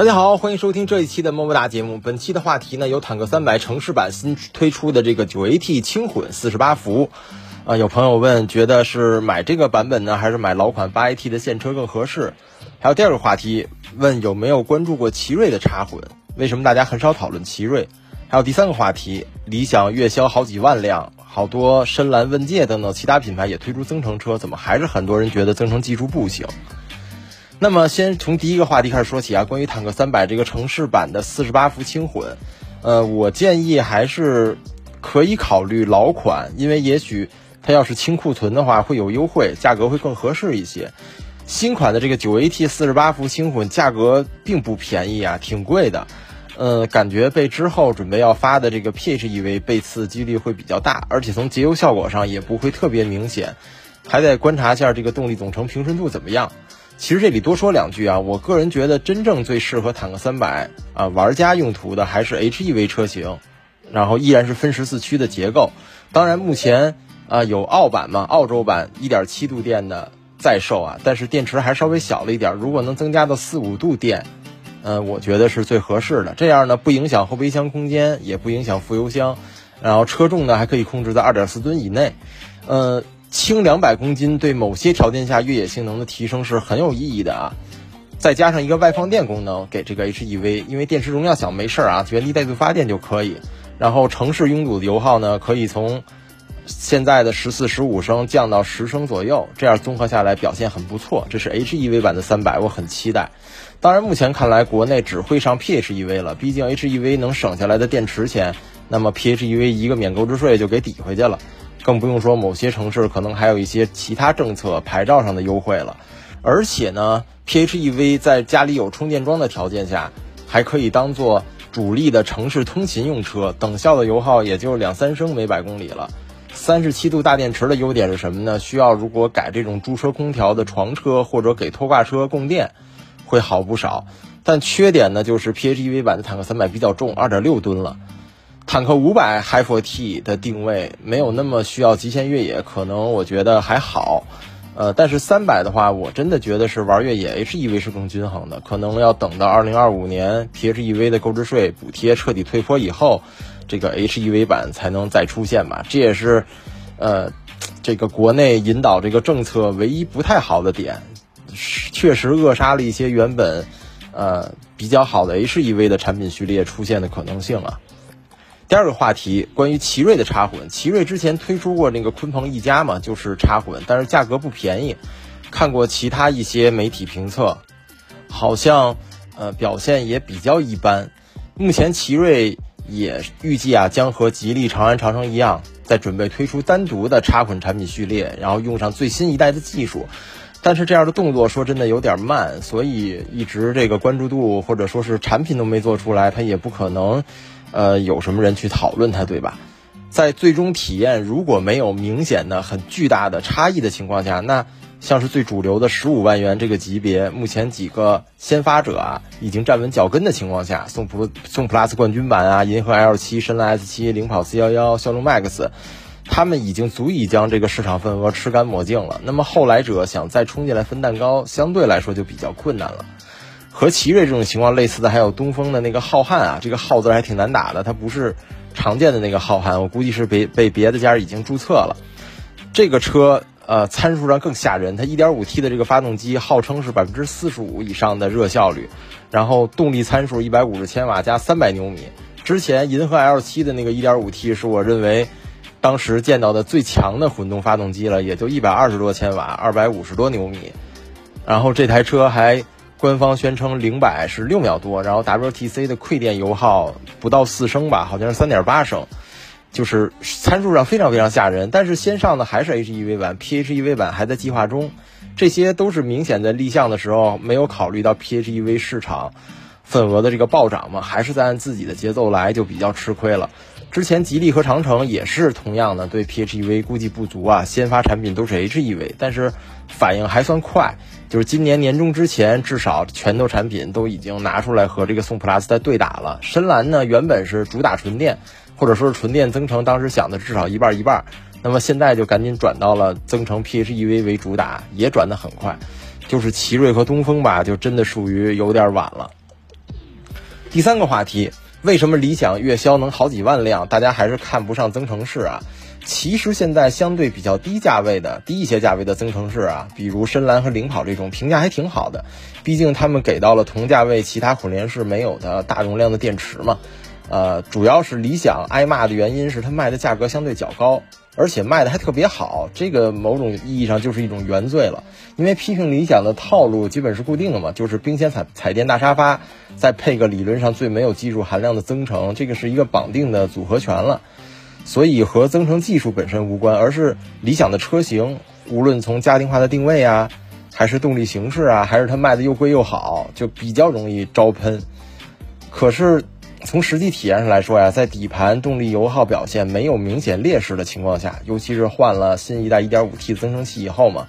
大家好，欢迎收听这一期的么么哒节目。本期的话题呢，有坦克三百城市版新推出的这个九 AT 轻混四十八伏。啊，有朋友问，觉得是买这个版本呢，还是买老款八 AT 的现车更合适？还有第二个话题，问有没有关注过奇瑞的插混？为什么大家很少讨论奇瑞？还有第三个话题，理想月销好几万辆，好多深蓝、问界等等其他品牌也推出增程车，怎么还是很多人觉得增程技术不行？那么，先从第一个话题开始说起啊，关于坦克三百这个城市版的四十八伏轻混，呃，我建议还是可以考虑老款，因为也许它要是清库存的话会有优惠，价格会更合适一些。新款的这个九 AT 四十八伏轻混价格并不便宜啊，挺贵的。呃，感觉被之后准备要发的这个 PHEV 背刺几率会比较大，而且从节油效果上也不会特别明显，还得观察一下这个动力总成平顺度怎么样。其实这里多说两句啊，我个人觉得真正最适合坦克三百啊玩家用途的还是 HEV 车型，然后依然是分时四驱的结构。当然目前啊有澳版嘛，澳洲版1.7度电的在售啊，但是电池还稍微小了一点。如果能增加到四五度电，嗯，我觉得是最合适的。这样呢不影响后备箱空间，也不影响副油箱，然后车重呢还可以控制在2.4吨以内，呃。轻两百公斤对某些条件下越野性能的提升是很有意义的啊！再加上一个外放电功能给这个 HEV，因为电池容量小没事儿啊，原地带动发电就可以。然后城市拥堵的油耗呢，可以从现在的十四十五升降到十升左右，这样综合下来表现很不错。这是 HEV 版的三百，我很期待。当然，目前看来国内只会上 PHEV 了，毕竟 HEV 能省下来的电池钱，那么 PHEV 一个免购置税就给抵回去了。更不用说某些城市可能还有一些其他政策牌照上的优惠了，而且呢，PHEV 在家里有充电桩的条件下，还可以当做主力的城市通勤用车，等效的油耗也就两三升每百公里了。三十七度大电池的优点是什么呢？需要如果改这种驻车空调的床车或者给拖挂车供电，会好不少。但缺点呢，就是 PHEV 版的坦克三百比较重，二点六吨了。坦克五百 Hi4T 的定位没有那么需要极限越野，可能我觉得还好，呃，但是三百的话，我真的觉得是玩越野 HEV 是更均衡的，可能要等到二零二五年 PHEV 的购置税补贴彻底退坡以后，这个 HEV 版才能再出现吧。这也是，呃，这个国内引导这个政策唯一不太好的点，确实扼杀了一些原本，呃，比较好的 HEV 的产品序列出现的可能性啊。第二个话题，关于奇瑞的插混。奇瑞之前推出过那个鲲鹏 E 加嘛，就是插混，但是价格不便宜。看过其他一些媒体评测，好像呃表现也比较一般。目前奇瑞也预计啊，将和吉利、长安、长城一样，在准备推出单独的插混产品序列，然后用上最新一代的技术。但是这样的动作说真的有点慢，所以一直这个关注度或者说是产品都没做出来，它也不可能。呃，有什么人去讨论它，对吧？在最终体验如果没有明显的、很巨大的差异的情况下，那像是最主流的十五万元这个级别，目前几个先发者啊已经站稳脚跟的情况下，宋普宋 plus 冠军版啊，银河 L 七、深蓝 S 七、领跑 C 幺幺、骁龙 Max，他们已经足以将这个市场份额吃干抹净了。那么后来者想再冲进来分蛋糕，相对来说就比较困难了。和奇瑞这种情况类似的还有东风的那个浩瀚啊，这个浩字还挺难打的，它不是常见的那个浩瀚，我估计是被被别的家已经注册了。这个车呃参数上更吓人，它 1.5T 的这个发动机号称是百分之四十五以上的热效率，然后动力参数150千瓦加300牛米。之前银河 L7 的那个 1.5T 是我认为当时见到的最强的混动发动机了，也就120多千瓦，250多牛米。然后这台车还。官方宣称零百是六秒多，然后 WTC 的馈电油耗不到四升吧，好像是三点八升，就是参数上非常非常吓人。但是先上的还是 HEV 版，PHEV 版还在计划中，这些都是明显的立项的时候没有考虑到 PHEV 市场份额的这个暴涨嘛，还是在按自己的节奏来，就比较吃亏了。之前吉利和长城也是同样的，对 PHEV 估计不足啊，先发产品都是 HEV，但是反应还算快。就是今年年中之前，至少拳头产品都已经拿出来和这个宋 plus 在对打了。深蓝呢，原本是主打纯电，或者说是纯电增程，当时想的至少一半一半。那么现在就赶紧转到了增程 PHEV 为主打，也转得很快。就是奇瑞和东风吧，就真的属于有点晚了。第三个话题，为什么理想月销能好几万辆，大家还是看不上增程式啊？其实现在相对比较低价位的、低一些价位的增程式啊，比如深蓝和领跑这种，评价还挺好的。毕竟他们给到了同价位其他混联式没有的大容量的电池嘛。呃，主要是理想挨骂的原因是它卖的价格相对较高，而且卖的还特别好，这个某种意义上就是一种原罪了。因为批评理想的套路基本是固定的嘛，就是冰鲜彩彩电大沙发，再配个理论上最没有技术含量的增程，这个是一个绑定的组合拳了。所以和增程技术本身无关，而是理想的车型，无论从家庭化的定位啊，还是动力形式啊，还是它卖的又贵又好，就比较容易招喷。可是从实际体验上来说呀，在底盘动力油耗表现没有明显劣势的情况下，尤其是换了新一代 1.5T 增程器以后嘛，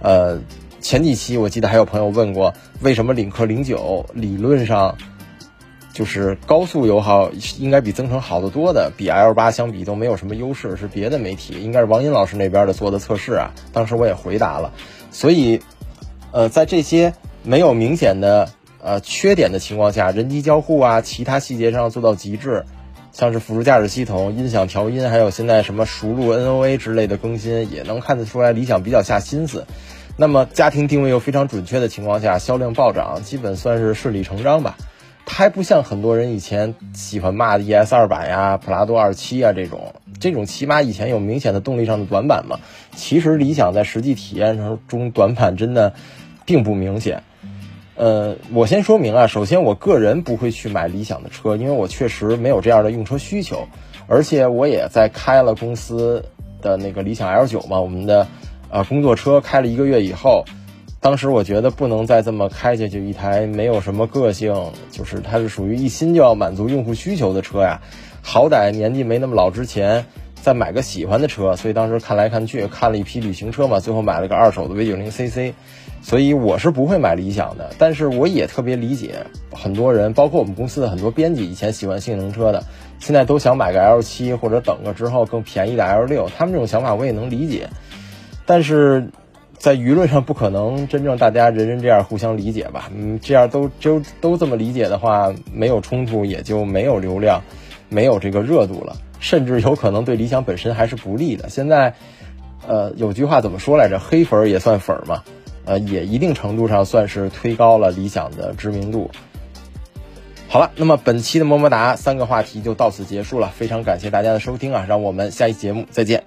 呃，前几期我记得还有朋友问过，为什么领克零九理论上。就是高速油耗应该比增程好得多的，比 L 八相比都没有什么优势，是别的媒体应该是王英老师那边的做的测试啊。当时我也回答了，所以，呃，在这些没有明显的呃缺点的情况下，人机交互啊，其他细节上做到极致，像是辅助驾驶系统、音响调音，还有现在什么熟路 NOA 之类的更新，也能看得出来理想比较下心思。那么家庭定位又非常准确的情况下，销量暴涨，基本算是顺理成章吧。还不像很多人以前喜欢骂的 ES 二版呀、普拉多二七啊这种，这种起码以前有明显的动力上的短板嘛。其实理想在实际体验上中短板真的并不明显。呃，我先说明啊，首先我个人不会去买理想的车，因为我确实没有这样的用车需求，而且我也在开了公司的那个理想 L 九嘛，我们的呃工作车开了一个月以后。当时我觉得不能再这么开下去，一台没有什么个性，就是它是属于一心就要满足用户需求的车呀。好歹年纪没那么老之前，再买个喜欢的车。所以当时看来看去，看了一批旅行车嘛，最后买了个二手的 V90 CC。所以我是不会买理想的，但是我也特别理解很多人，包括我们公司的很多编辑，以前喜欢性能车的，现在都想买个 L7 或者等个之后更便宜的 L6。他们这种想法我也能理解，但是。在舆论上不可能真正大家人人这样互相理解吧？嗯，这样都都都这么理解的话，没有冲突也就没有流量，没有这个热度了，甚至有可能对理想本身还是不利的。现在，呃，有句话怎么说来着？黑粉也算粉儿嘛？呃，也一定程度上算是推高了理想的知名度。好了，那么本期的么么哒三个话题就到此结束了，非常感谢大家的收听啊，让我们下期节目再见。